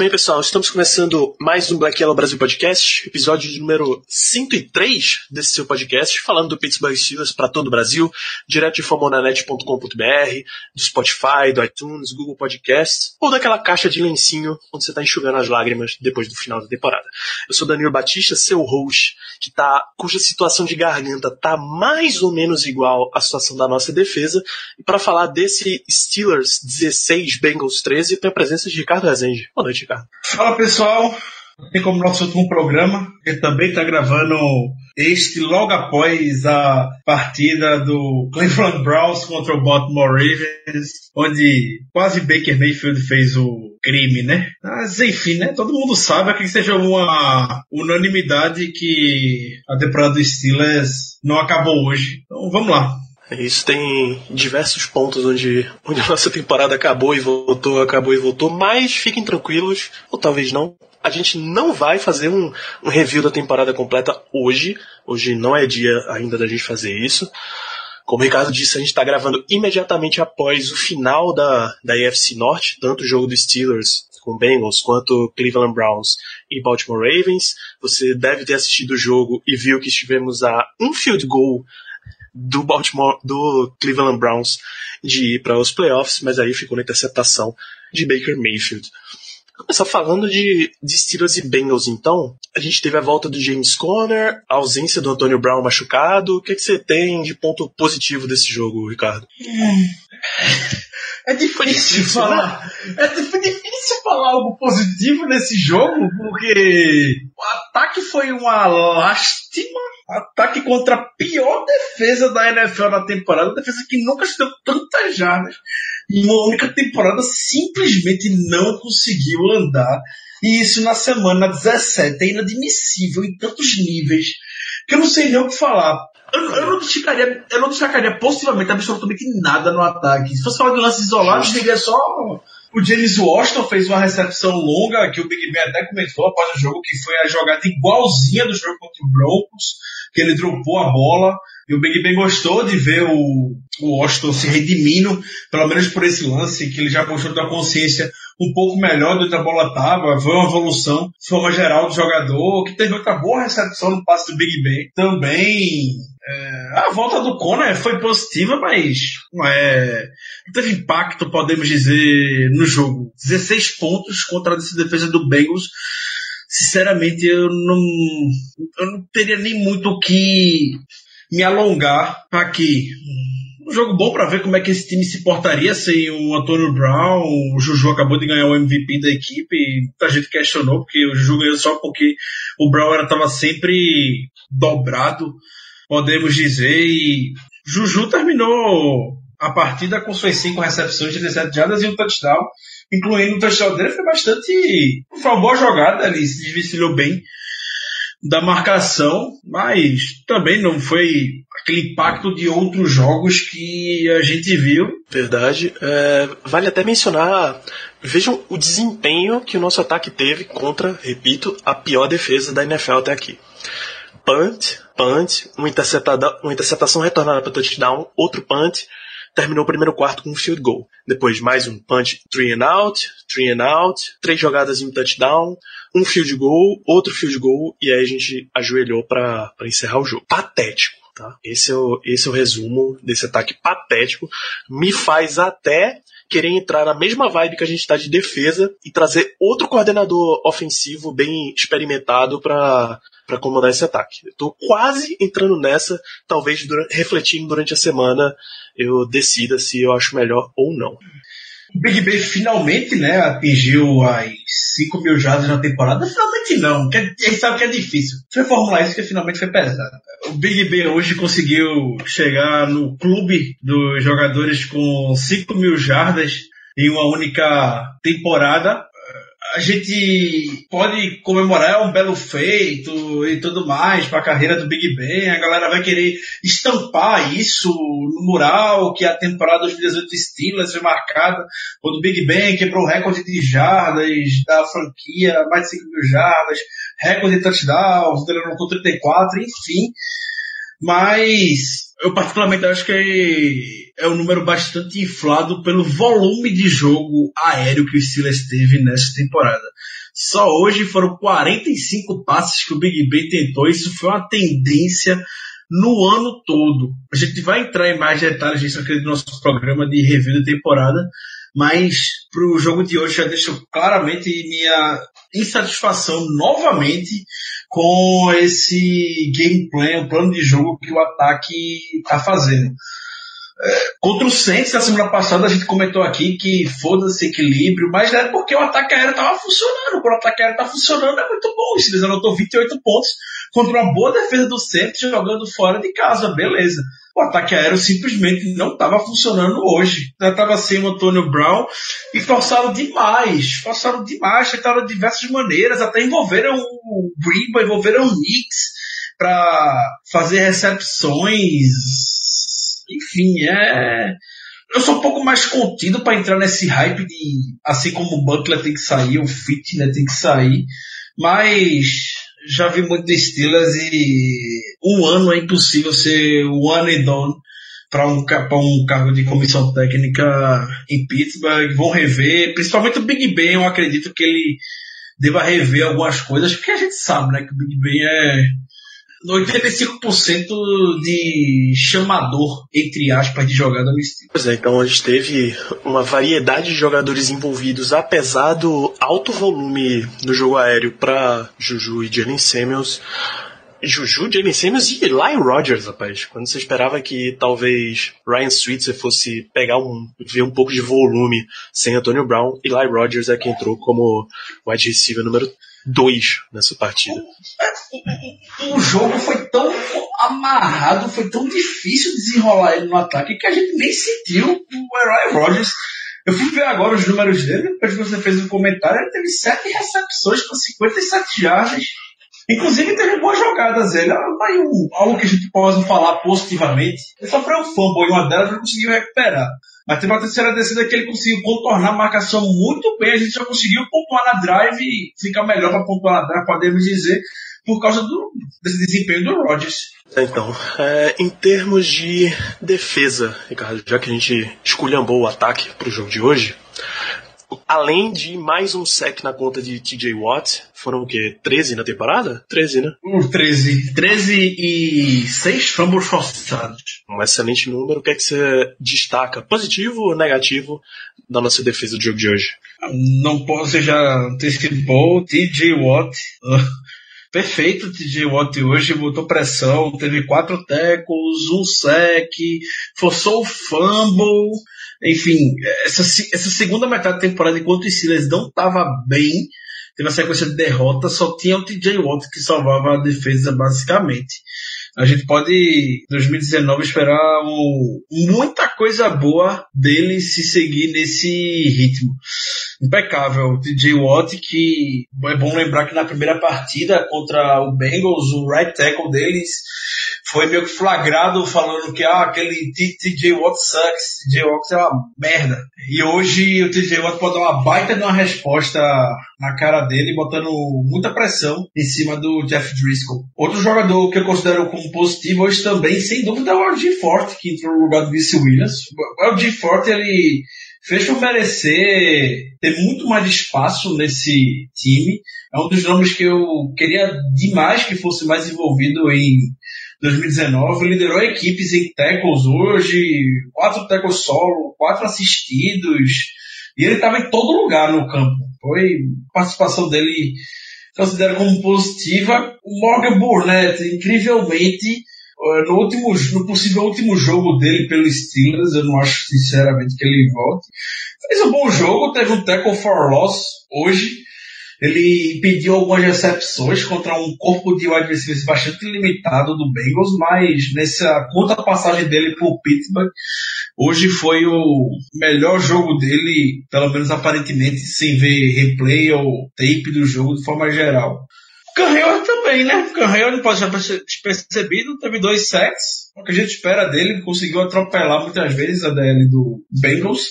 bem, pessoal. Estamos começando mais um Black Yellow Brasil Podcast, episódio número 103 desse seu podcast, falando do Pittsburgh Steelers para todo o Brasil, direto de famonanet.com.br, do Spotify, do iTunes, Google Podcasts, ou daquela caixa de lencinho onde você está enxugando as lágrimas depois do final da temporada. Eu sou Danilo Batista, seu host, que tá, cuja situação de garganta tá mais ou menos igual à situação da nossa defesa, e para falar desse Steelers 16, Bengals 13, tem a presença de Ricardo Rezende. Boa noite, Ricardo. Fala pessoal, tem como nosso último programa, que também está gravando este logo após a partida do Cleveland Browns contra o Baltimore Ravens, onde quase Baker Mayfield fez o crime, né? Mas enfim, né? Todo mundo sabe que seja uma unanimidade que a temporada dos Steelers não acabou hoje. Então vamos lá. Isso tem diversos pontos onde, onde a nossa temporada acabou e voltou, acabou e voltou, mas fiquem tranquilos, ou talvez não. A gente não vai fazer um, um review da temporada completa hoje. Hoje não é dia ainda da gente fazer isso. Como o Ricardo disse, a gente está gravando imediatamente após o final da, da AFC Norte, tanto o jogo dos Steelers com Bengals quanto Cleveland Browns e Baltimore Ravens. Você deve ter assistido o jogo e viu que estivemos a um field goal do Baltimore, do Cleveland Browns de ir para os playoffs, mas aí ficou na interceptação de Baker Mayfield. Começar falando de, de Steelers e Bengals, então. A gente teve a volta do James Conner, a ausência do Antonio Brown machucado. O que, que você tem de ponto positivo desse jogo, Ricardo? É difícil, difícil falar. Né? É difícil falar algo positivo nesse jogo, porque o ataque foi uma lástima. Ataque contra a pior defesa da NFL na temporada, defesa que nunca se deu tantas jardas. E uma única temporada simplesmente não conseguiu andar. E isso na semana 17 é inadmissível em tantos níveis que eu não sei nem o que falar. Eu, eu, não destacaria, eu não destacaria positivamente absolutamente nada no ataque. Se fosse falar de lances isolados, diria só o James Washington fez uma recepção longa que o Big Ben até comentou após o jogo, que foi a jogada igualzinha do jogo contra o Broncos, que ele dropou a bola. E o Big Ben gostou de ver o, o Washington se redimindo, pelo menos por esse lance, que ele já mostrou da consciência um pouco melhor do que a bola estava, foi uma evolução de forma geral do jogador, que teve outra boa recepção no passe do Big Ben. Também é, a volta do Conor foi positiva, mas não, é, não teve impacto, podemos dizer, no jogo. 16 pontos contra a defesa do Bengals. Sinceramente, eu não, eu não teria nem muito o que me alongar aqui. Um jogo bom para ver como é que esse time se portaria sem o Antônio Brown. O Juju acabou de ganhar o MVP da equipe. Muita gente questionou porque o Juju ganhou só porque o Brown estava sempre dobrado, podemos dizer. E Juju terminou a partida com suas cinco recepções de 17 jardas e um touchdown, incluindo o touchdown dele, foi bastante. Foi uma boa jogada, ele se desvencilhou bem da marcação, mas também não foi aquele impacto de outros jogos que a gente viu. Verdade. É, vale até mencionar, vejam o desempenho que o nosso ataque teve contra, repito, a pior defesa da NFL até aqui. Punt, punt, uma, interceptada, uma interceptação retornada para touchdown, outro punt, terminou o primeiro quarto com um field goal. Depois mais um punch, three and out, three and out, três jogadas em um touchdown, um field goal, outro field goal, e aí a gente ajoelhou para encerrar o jogo. Patético. Tá? Esse, é o, esse é o resumo desse ataque patético. Me faz até querer entrar na mesma vibe que a gente está de defesa e trazer outro coordenador ofensivo bem experimentado para para comandar esse ataque. Estou quase entrando nessa, talvez durante, refletindo durante a semana eu decida se eu acho melhor ou não. O Big Ben finalmente, né, atingiu as 5 mil jardas na temporada. Finalmente não, que a gente sabe que é difícil. Foi formular isso que finalmente foi pesado. O Big Ben hoje conseguiu chegar no clube dos jogadores com 5 mil jardas em uma única temporada. A gente pode comemorar um belo feito e tudo mais para a carreira do Big Ben. A galera vai querer estampar isso no mural que a temporada 2018 Steelers foi marcada quando o Big Ben quebrou o recorde de jardas da franquia, mais de 5 mil jardas, recorde de touchdowns, ele anotou 34, enfim. Mas eu particularmente acho que é um número bastante inflado pelo volume de jogo aéreo que o Steelers teve nessa temporada. Só hoje foram 45 passes que o Big Ben tentou, isso foi uma tendência no ano todo. A gente vai entrar em mais detalhes disso aqui no nosso programa de review da temporada, mas para o jogo de hoje já deixo claramente minha insatisfação novamente com esse gameplay, o plano de jogo que o ataque está fazendo. É, contra o Saints, na semana passada, a gente comentou aqui que foda-se equilíbrio, mas é porque o ataque aéreo estava funcionando. Quando o ataque aéreo está funcionando, é muito bom. Se eles anotou 28 pontos contra uma boa defesa do Saints jogando fora de casa, beleza. O ataque aéreo simplesmente não estava funcionando hoje. Estava sem o Antônio Brown e forçaram demais. Forçaram demais, tentaram de diversas maneiras, até envolveram o Brimba, envolveram o Knicks para fazer recepções. Enfim, é. Eu sou um pouco mais contido para entrar nesse hype de. Assim como o Butler tem que sair, o Fit né, tem que sair. Mas já vi muito de Steelers e um ano é impossível ser one and done para um, um cargo de comissão técnica em Pittsburgh. Vão rever, principalmente o Big Ben, eu acredito que ele deva rever algumas coisas, porque a gente sabe né, que o Big Ben é 85% de chamador, entre aspas, de jogada no estilo. Pois é, então a gente teve uma variedade de jogadores envolvidos, apesar do alto volume no jogo aéreo para Juju e Jalen Samuels. Juju, Jalen Samuels e Eli Rogers, rapaz. Quando você esperava que talvez Ryan Switzer fosse pegar um, ver um pouco de volume sem Antonio Brown, Eli Rogers é quem entrou como wide receiver número dois nessa partida. O jogo foi tão amarrado, foi tão difícil desenrolar ele no ataque que a gente nem sentiu o Aaron Rodgers. Eu fui ver agora os números dele, depois que você fez um comentário, ele teve sete recepções com 57 jardas. Inclusive teve boas jogadas ele. Aí um, algo que a gente pode falar positivamente. Ele sofreu um fumble em uma delas e não conseguiu recuperar. Mas teve uma terceira descida que ele conseguiu contornar a marcação muito bem. A gente já conseguiu pontuar na drive e fica melhor para pontuar na drive, podemos dizer, por causa do, desse desempenho do Rodgers. Então, é, em termos de defesa, Ricardo, já que a gente esculhambou o ataque para o jogo de hoje, além de mais um sec na conta de TJ Watt, foram o quê? 13 na temporada? 13, né? Um 13. 13 e 6 fumbles forçados. Um excelente número. O que é que você destaca, positivo ou negativo, da nossa defesa do jogo de hoje? Não posso já antecipou. TJ Watt. Perfeito, TJ Watt hoje botou pressão, teve quatro tackles, um sec, forçou o fumble, enfim, essa, essa segunda metade da temporada, enquanto o Steelers não estava bem, teve uma sequência de derrotas, só tinha o TJ Watt que salvava a defesa basicamente. A gente pode, em 2019, esperar um, muita coisa boa dele se seguir nesse ritmo. Impecável. O TJ Watt, que é bom lembrar que na primeira partida contra o Bengals, o right tackle deles foi meio que flagrado falando que ah, aquele TJ Watt sucks, TJ Watt é uma merda. E hoje o TJ Watt pode dar uma baita de uma resposta na cara dele, botando muita pressão em cima do Jeff Driscoll. Outro jogador que eu considero como positivo hoje também, sem dúvida, é o RG Forte, que entrou no lugar do Vince Williams. O RG Forte, ele fez por merecer ter muito mais espaço nesse time. É um dos nomes que eu queria demais que fosse mais envolvido em 2019, liderou equipes em tackles hoje, quatro tackles solo, quatro assistidos, e ele estava em todo lugar no campo. Foi participação dele considero como positiva. O Morgan Burnett, incrivelmente, eh, no último, no possível último jogo dele pelo Steelers, eu não acho sinceramente que ele volte. Fez um bom jogo, teve um tackle for loss hoje, ele impediu algumas recepções contra um corpo de wide receivers bastante limitado do Bengals, mas nessa curta passagem dele por Pittsburgh, Hoje foi o melhor jogo dele, pelo menos aparentemente, sem ver replay ou tape do jogo de forma geral. Canreiro também, né? Canreiro não pode ser despercebido, teve dois sets. O que a gente espera dele, conseguiu atropelar muitas vezes a DL do Bengals.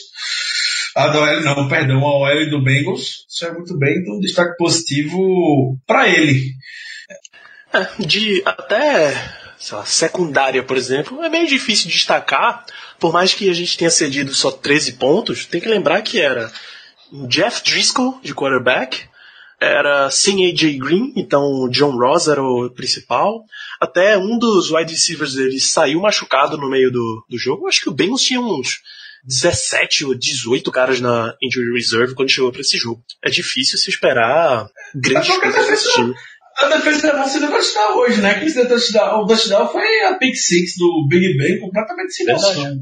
A da OL não, perdão, a OL do Bengals. Isso é muito bem, então um destaque positivo para ele. É, de até lá, secundária, por exemplo, é meio difícil destacar, por mais que a gente tenha cedido só 13 pontos, tem que lembrar que era Jeff Driscoll de quarterback, era sem AJ Green, então John Ross era o principal. Até um dos wide receivers dele saiu machucado no meio do, do jogo. Acho que o Bengals tinha uns 17 ou 18 caras na injury reserve quando chegou para esse jogo. É difícil se esperar grandes coisas desse time. A defesa da nossa vai estar hoje, né? Que touchdown, o touchdown foi a pick six do Big Ben completamente sem noção.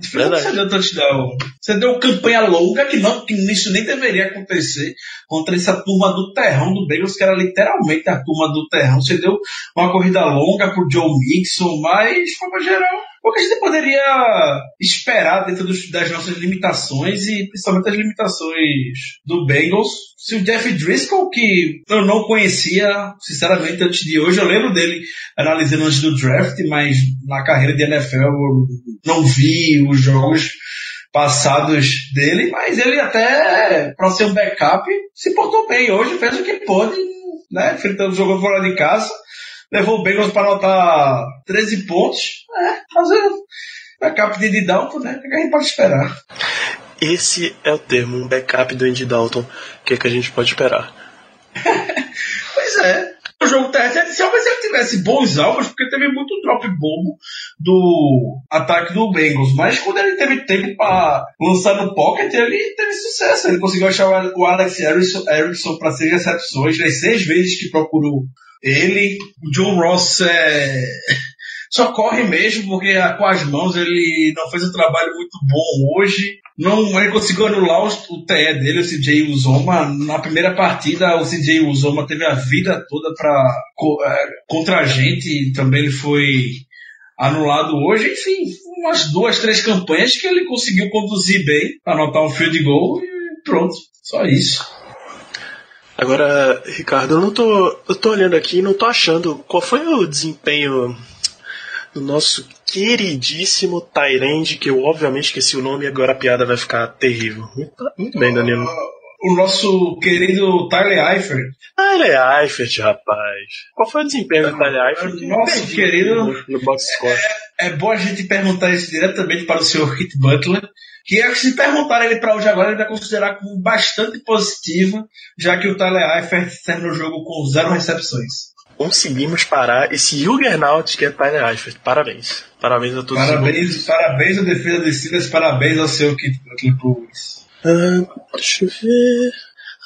Você deu touchdown. Você deu campanha longa que não, que isso nem deveria acontecer contra essa turma do terrão do Bengals, que era literalmente a turma do terrão. Você deu uma corrida longa pro Joe Mixon, mas, forma geral, o que a gente poderia esperar dentro dos, das nossas limitações e principalmente as limitações do Bengals. Se o Jeff Driscoll, que eu não conhecia, sinceramente, antes de hoje, eu lembro dele analisando antes do draft, mas na carreira de NFL eu não vi os jogos passados dele, mas ele até, para ser um backup, se portou bem hoje, fez o que pôde, né? Enfrentando o jogo fora de casa levou o Bengals para anotar 13 pontos. É, fazer backup de Andy Dalton, né? O que a gente pode esperar? Esse é o termo, um backup do Andy Dalton. O que, é que a gente pode esperar? pois é. O jogo terrestre, talvez ele tivesse bons alvos, porque teve muito drop bobo do ataque do Bengals. Mas quando ele teve tempo para lançar no pocket, ele teve sucesso. Ele conseguiu achar o Alex Erickson para seis recepções, as seis vezes que procurou ele, o John Ross é, só corre mesmo porque com as mãos ele não fez um trabalho muito bom hoje. Não, ele conseguiu anular o, TE dele, o CJ Uzoma. Na primeira partida, o CJ Uzoma teve a vida toda pra, é, contra a gente. Também ele foi anulado hoje. Enfim, umas duas, três campanhas que ele conseguiu conduzir bem anotar um field goal e pronto. Só isso. Agora, Ricardo, eu não tô. Eu tô olhando aqui e não tô achando qual foi o desempenho do nosso queridíssimo Tyrande, que eu obviamente esqueci o nome e agora a piada vai ficar terrível. Muito, muito bem, Danilo. O nosso querido Tyler Eifert. Tyler Eifert, rapaz. Qual foi o desempenho do Tyler Eifert? Nosso querido. No, no box score. É, é bom a gente perguntar isso diretamente para o senhor Kit Butler que é se perguntar ele para hoje agora, ele vai considerar como bastante positivo, já que o Tyler Eifert terminou o jogo com zero recepções. Conseguimos parar esse Juggernaut que é Tyler Eifert. Parabéns. Parabéns a todos. Parabéns, parabéns à defesa de Steelers, parabéns ao seu Kit Butler Ah, deixa eu ver.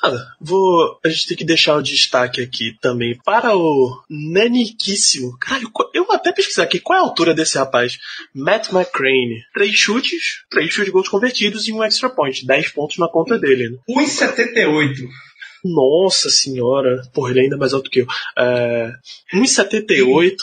Ah, vou. A gente tem que deixar o destaque aqui também para o naniquíssimo. Caralho, eu até pesquisar aqui qual é a altura desse rapaz. Matt McCrane. Três chutes, três chutes de gols convertidos e um extra point. Dez pontos na conta dele. Né? 1,78. Nossa senhora. Porra, ele é ainda mais alto que eu. É, 1,78.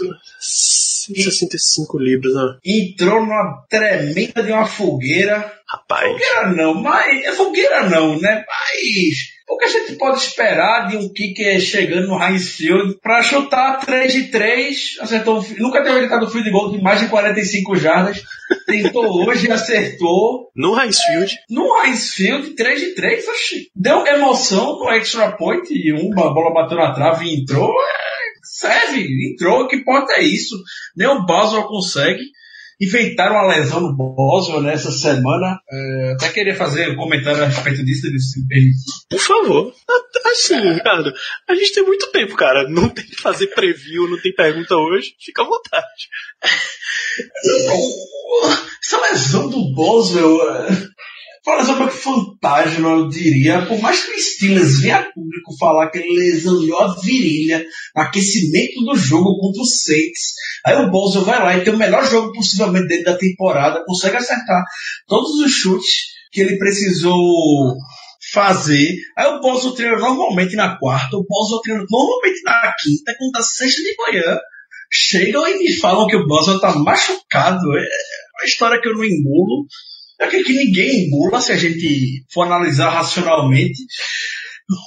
165 libras, né? Entrou numa tremenda de uma fogueira. Rapaz. Fogueira não, mas. É fogueira não, né? Mas o que a gente pode esperar de um kicker chegando no Heinz Field para chutar 3 de 3, acertou, nunca teve evitado field goal de mais de 45 jardas, tentou hoje e acertou. No Heinz Field? No Heinz Field, 3 de 3, oxi. Deu emoção no extra point e uma bola bateu na trave e entrou. É, serve, entrou, que importa é isso. Nem o Boswell consegue inventaram uma lesão no Boswell nessa semana. É, até queria fazer um comentário a respeito disso, se me permitir. Por favor. Assim, Ricardo, a gente tem muito tempo, cara. Não tem que fazer preview, não tem pergunta hoje. Fica à vontade. Essa lesão do Boswell é, Fala sobre o fantasma, eu diria. Por mais que o Steelers venha a público falar que ele lesionou a virilha no aquecimento do jogo contra o Saints, aí o Bolso vai lá e tem o melhor jogo possivelmente dentro da temporada, consegue acertar todos os chutes que ele precisou fazer. Aí o Bolso treina normalmente na quarta, o Bolso treina normalmente na quinta, quando tá sexta de manhã. Chegam e me falam que o Boswell tá machucado. É, uma história que eu não engulo. É que ninguém engula se a gente for analisar racionalmente.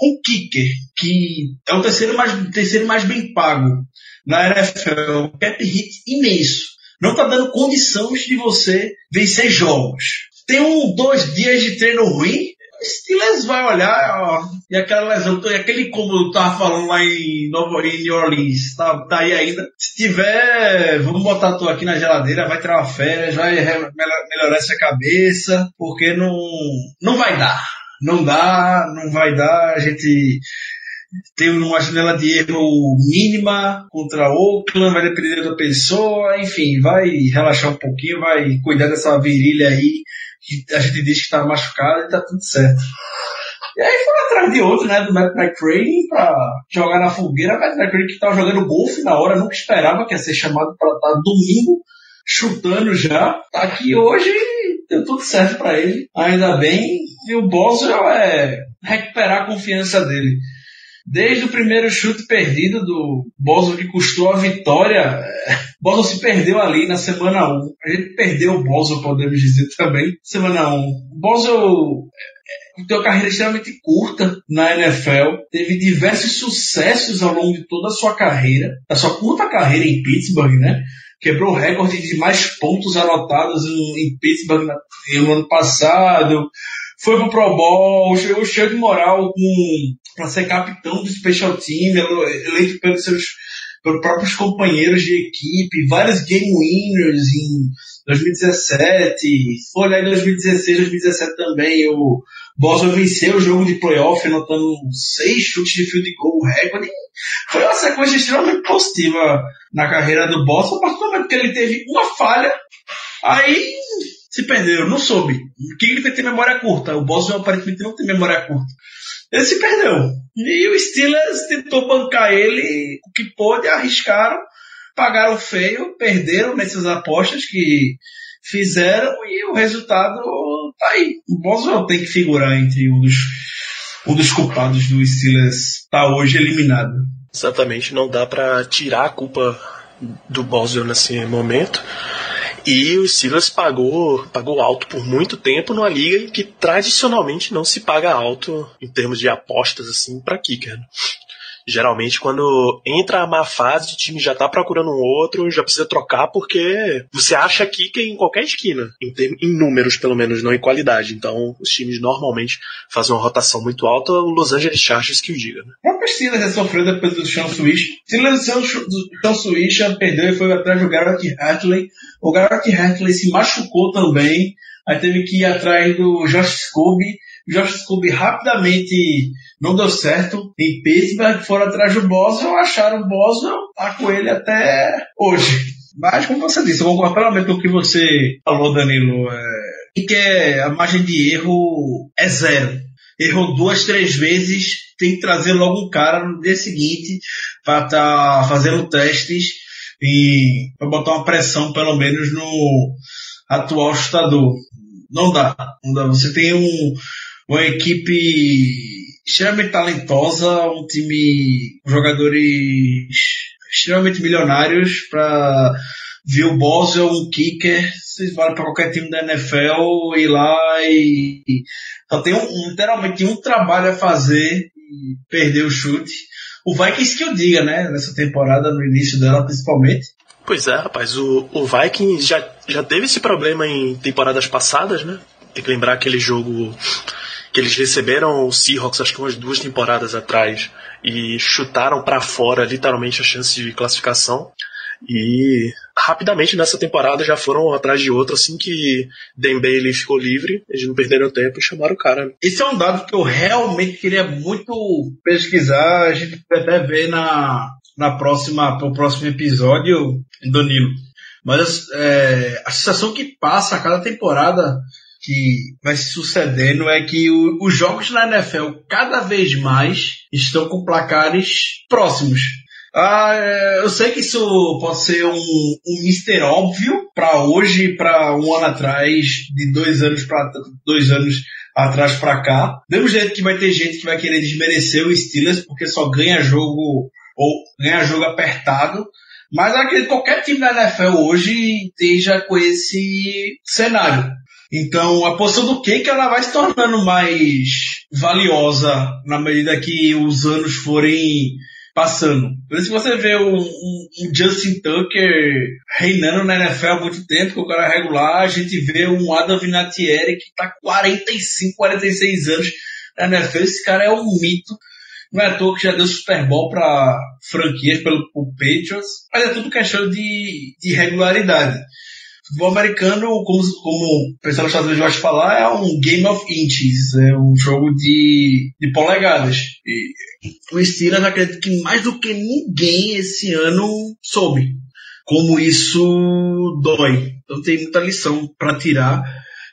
Um kicker, que é o terceiro mais, terceiro mais bem pago na NFL, cap hit imenso. Não está dando condições de você vencer jogos. Tem um, dois dias de treino ruim, Steelers vai olhar, ó, e aquela lesão, e aquele como eu tava falando lá em Nova em Orleans, tá, tá aí ainda. Se tiver, vamos botar tu aqui na geladeira, vai tirar uma férias, vai melhorar essa cabeça, porque não, não vai dar. Não dá, não vai dar, a gente tem uma janela de erro mínima contra Oakland, vai depender da pessoa, enfim, vai relaxar um pouquinho, vai cuidar dessa virilha aí que a gente diz que está machucado e tá tudo certo. E aí foi atrás de outro, né, do Matt McCray pra jogar na fogueira. Matt McCray que tava jogando golfe na hora, nunca esperava que ia ser chamado para estar tá domingo chutando já. Tá aqui hoje deu tudo certo para ele. Ainda bem. E o Boswell é recuperar a confiança dele. Desde o primeiro chute perdido do Boswell que custou a vitória, Boswell se perdeu ali na semana 1. A gente perdeu o Boswell, podemos dizer também, semana 1. Boswell é, é, tem uma carreira extremamente curta na NFL, teve diversos sucessos ao longo de toda a sua carreira, a sua curta carreira em Pittsburgh, né? Quebrou o recorde de mais pontos anotados em, Pittsburgh no ano passado, foi pro Pro Bowl, chegou cheio de moral para ser capitão do Special Team, eleito pelos seus pelos próprios companheiros de equipe, vários game winners em 2017, foi olhar em 2016, 2017 também, o Boswell venceu o jogo de playoff, anotando seis chutes de field goal recorde. Foi uma sequência extremamente positiva na carreira do Boswell, a partir do momento que ele teve uma falha, aí se perderam, não soube. Quem ele tem memória curta? O Boswell aparentemente não tem memória curta. Ele se perdeu. E o Steelers tentou bancar ele o que pôde, arriscaram, pagaram feio, perderam nessas apostas que fizeram e o resultado tá aí. O Boswell tem que figurar entre um dos, um dos culpados do Steelers tá hoje eliminado. Exatamente, não dá para tirar a culpa do Boswell nesse momento. E o Silas pagou, pagou alto por muito tempo numa liga que tradicionalmente não se paga alto em termos de apostas assim para kicker. Geralmente, quando entra a má fase, o time já tá procurando um outro, já precisa trocar, porque você acha kicker em qualquer esquina, em, em números pelo menos, não em qualidade. Então, os times normalmente fazem uma rotação muito alta, o Los Angeles Chargers que o diga. Né? A própria Steelers é sofreu depois do Sean Swish. Steelers do Sean Swish perdeu e foi atrás do Garrett Hartley. O Garrett Hartley se machucou também, aí teve que ir atrás do Josh Scobie. Josh Scobie rapidamente não deu certo em Pittsburgh, foram atrás do Boswell, acharam o Boswell, tá com ele até hoje. Mas, como você disse, eu concordo plenamente com o que você falou, Danilo. É, que é a margem de erro é zero. Errou duas, três vezes, tem que trazer logo um cara no dia seguinte para estar tá fazendo testes e para botar uma pressão, pelo menos, no atual chutador. Não dá. Não dá. Você tem um, uma equipe extremamente talentosa, um time com jogadores extremamente milionários para ver o Boswell, um kicker, vocês valem para qualquer time da NFL ir lá e, e só tem um, literalmente um trabalho a fazer e perder o chute. O Vikings que eu diga, né, nessa temporada, no início dela principalmente. Pois é, rapaz, o, o Vikings já, já teve esse problema em temporadas passadas, né? Tem que lembrar aquele jogo que eles receberam o Seahawks acho que umas duas temporadas atrás e chutaram para fora literalmente a chance de classificação. E rapidamente nessa temporada já foram atrás de outro assim que Bailey ficou livre, eles não perderam tempo e chamaram o cara. Esse é um dado que eu realmente queria muito pesquisar, a gente até ver na, na próxima, pro próximo episódio, Danilo. Mas é, a sensação que passa a cada temporada que vai se sucedendo é que o, os jogos na NFL cada vez mais estão com placares próximos. Ah, é, eu sei que isso pode ser um, um mister óbvio para hoje, para um ano atrás, de dois anos para dois anos atrás para cá. Mesmo jeito que vai ter gente que vai querer desmerecer o Steelers porque só ganha jogo ou ganha jogo apertado. Mas acredito que qualquer time da NFL hoje esteja com esse cenário. Então, a posição do Cake ela vai se tornando mais valiosa na medida que os anos forem passando. Por isso que você vê um, um, um, Justin Tucker reinando na NFL há muito tempo, que o cara é regular, a gente vê um Adam Vinatieri que está 45, 46 anos na NFL, esse cara é um mito. Não é à toa que já deu Super Bowl para franquias pelo Patriots, mas é tudo questão de, de regularidade futebol americano, como, como o pessoal dos Estados Unidos gosta de falar, é um game of inches, é um jogo de, de polegadas. E o Steelers acredito que mais do que ninguém esse ano soube como isso dói. Então tem muita lição para tirar,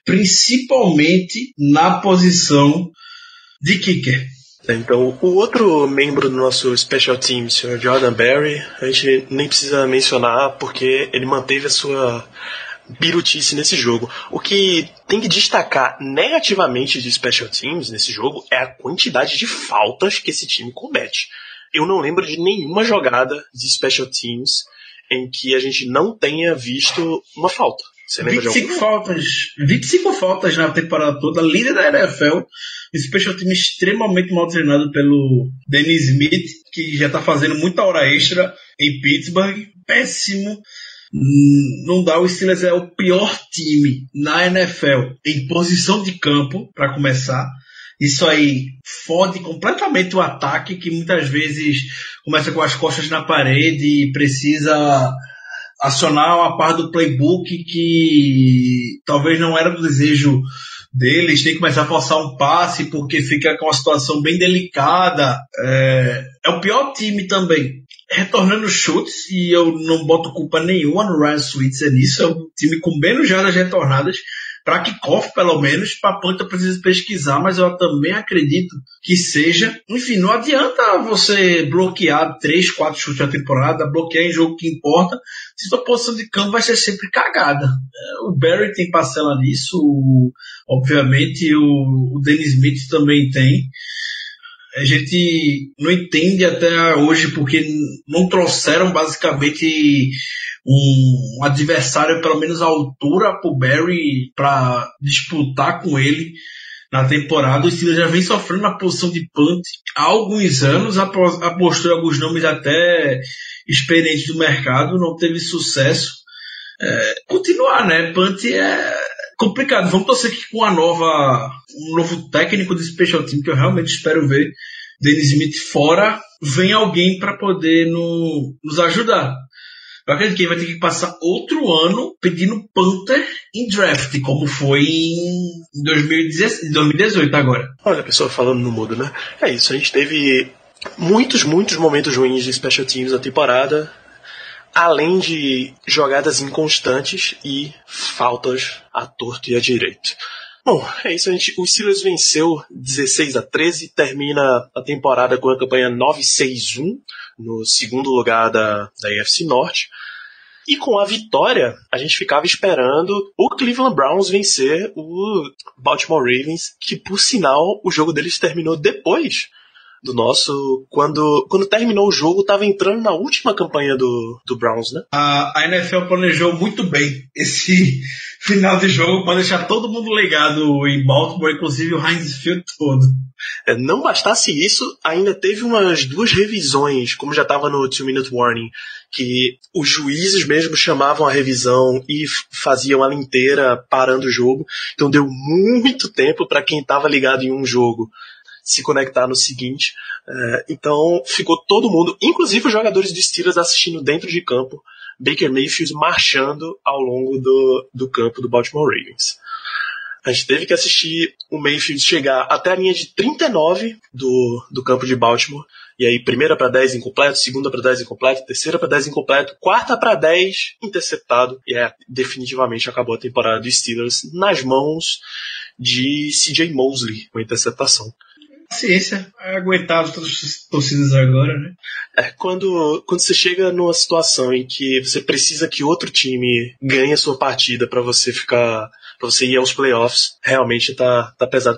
principalmente na posição de kicker. Então, o outro membro do nosso Special Team, o Sr. Jordan Berry, a gente nem precisa mencionar porque ele manteve a sua birutice nesse jogo. O que tem que destacar negativamente de Special Teams nesse jogo é a quantidade de faltas que esse time comete. Eu não lembro de nenhuma jogada de Special Teams em que a gente não tenha visto uma falta. Você 25 faltas, 25 faltas na temporada toda, líder da NFL, special team extremamente mal treinado pelo Dennis Smith, que já está fazendo muita hora extra em Pittsburgh, péssimo. Não dá, o Steelers é o pior time na NFL em posição de campo, para começar. Isso aí fode completamente o ataque, que muitas vezes começa com as costas na parede e precisa acionar uma parte do playbook que talvez não era do desejo deles, tem que começar a forçar um passe porque fica com uma situação bem delicada. É, é o pior time também. Retornando chutes, e eu não boto culpa nenhuma no Ryan Switzer nisso, é um time com menos jardas retornadas, para kickoff, pelo menos, para ponta precisa pesquisar, mas eu também acredito que seja. Enfim, não adianta você bloquear três, quatro chutes na temporada, bloquear em jogo que importa, se sua posição de campo vai ser sempre cagada. O Barry tem parcela nisso, obviamente, o Dennis Smith também tem a gente não entende até hoje porque não trouxeram basicamente um adversário pelo menos à altura pro Barry para disputar com ele na temporada. O Steelers já vem sofrendo na posição de punt há alguns anos, apostou em alguns nomes até experientes do mercado, não teve sucesso. É, continuar, né? Punt é complicado. Vamos torcer que com a nova, um novo técnico de special team que eu realmente espero ver, Dennis Smith fora, vem alguém para poder no, nos ajudar. Eu acredito que ele vai ter que passar outro ano pedindo Panther em draft, como foi em 2018 agora. Olha a pessoa falando no mudo, né? É isso, a gente teve muitos, muitos momentos ruins de special teams na temporada, além de jogadas inconstantes e faltas à torto e à direito. Bom, é isso. A gente, o Steelers venceu 16 a 13, termina a temporada com a campanha 9-6-1 no segundo lugar da, da AFC Norte. E com a vitória, a gente ficava esperando o Cleveland Browns vencer o Baltimore Ravens, que por sinal o jogo deles terminou depois do nosso. Quando, quando terminou o jogo, estava entrando na última campanha do, do Browns, né? A, a NFL planejou muito bem esse final de jogo para deixar todo mundo ligado em Baltimore, inclusive o Heinz Field todo. É, não bastasse isso, ainda teve umas duas revisões, como já estava no Two Minute Warning, que os juízes mesmo chamavam a revisão e faziam ela inteira parando o jogo. Então deu muito tempo para quem estava ligado em um jogo se conectar no seguinte. É, então ficou todo mundo, inclusive os jogadores de Steelers assistindo dentro de campo, Baker Mayfield marchando ao longo do, do campo do Baltimore Ravens. A gente teve que assistir o Mayfield chegar até a linha de 39 do, do campo de Baltimore. E aí, primeira para 10 incompleto, segunda para 10 incompleto, terceira para 10 incompleto, quarta para 10 interceptado. E é, definitivamente acabou a temporada dos Steelers nas mãos de CJ Mosley com interceptação. Ciência, é aguentar todas as torcidas agora, né? É, quando, quando você chega numa situação em que você precisa que outro time ganhe a sua partida para você ficar. pra você ir aos playoffs, realmente tá, tá pesado.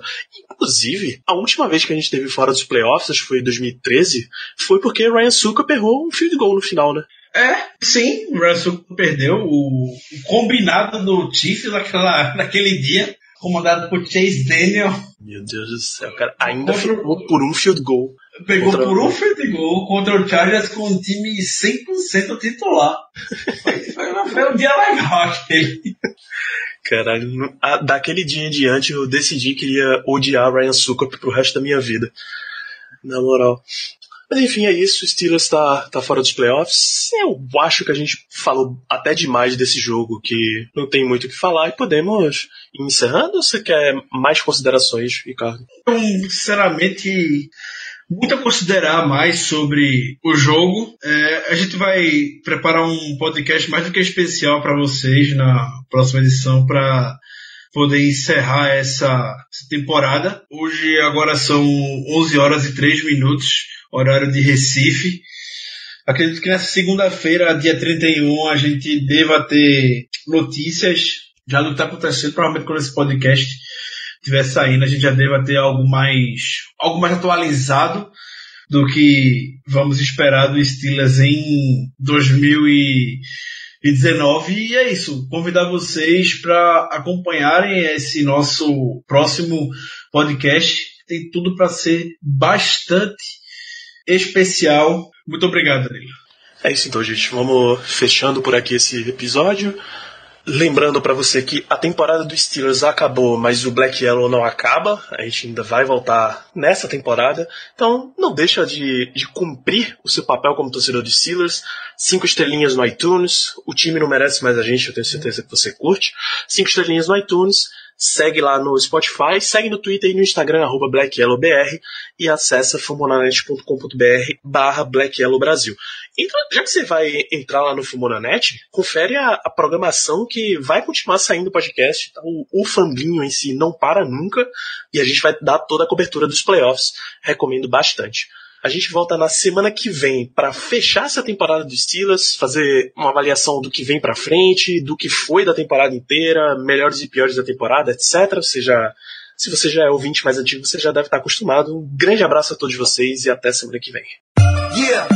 Inclusive, a última vez que a gente teve fora dos playoffs, acho que foi em 2013, foi porque Ryan Suckup errou um field goal no final, né? É, sim, o Russell perdeu o, o combinado do Chiefs naquela, naquele dia, comandado por Chase Daniel. Meu Deus do céu, cara. Ainda ficou por um field goal. Pegou Contra- por um field goal contra o Chargers com um time 100% titular. Foi, foi, foi um dia legal aquele. Caralho, no- a- daquele dia em diante eu decidi que iria odiar Ryan Suckup pro resto da minha vida. Na moral. Mas enfim, é isso. O Steelers tá, tá fora dos playoffs. Eu acho que a gente falou até demais desse jogo, que não tem muito o que falar, e podemos ir encerrando ou você quer mais considerações, Ricardo? Então, sinceramente, muito a considerar mais sobre o jogo. É, a gente vai preparar um podcast mais do que especial para vocês na próxima edição para poder encerrar essa temporada. Hoje agora são 11 horas e 3 minutos, horário de Recife. Acredito que nessa segunda-feira, dia 31, a gente deva ter notícias já do que está acontecendo, provavelmente quando esse podcast estiver saindo, a gente já deva ter algo mais, algo mais atualizado do que vamos esperar do Steelers em 2019. E é isso, convidar vocês para acompanharem esse nosso próximo podcast. Tem tudo para ser bastante especial. Muito obrigado, Danilo. É isso então, gente. Vamos fechando por aqui esse episódio. Lembrando pra você que a temporada do Steelers acabou, mas o Black Yellow não acaba. A gente ainda vai voltar nessa temporada. Então, não deixa de, de cumprir o seu papel como torcedor do Steelers. Cinco estrelinhas no iTunes. O time não merece mais a gente, eu tenho certeza que você curte. Cinco estrelinhas no iTunes. Segue lá no Spotify, segue no Twitter e no Instagram, arroba BlackYellowBR, e acessa fumonanet.com.br barra BlackYellowBrasil. Então, já que você vai entrar lá no Fumonanet, confere a, a programação que vai continuar saindo podcast. Tá? O, o Fambinho em si não para nunca, e a gente vai dar toda a cobertura dos playoffs. Recomendo bastante. A gente volta na semana que vem para fechar essa temporada dos Steelers, fazer uma avaliação do que vem para frente, do que foi da temporada inteira, melhores e piores da temporada, etc. Você já, se você já é ouvinte mais antigo, você já deve estar acostumado. Um grande abraço a todos vocês e até semana que vem. Yeah,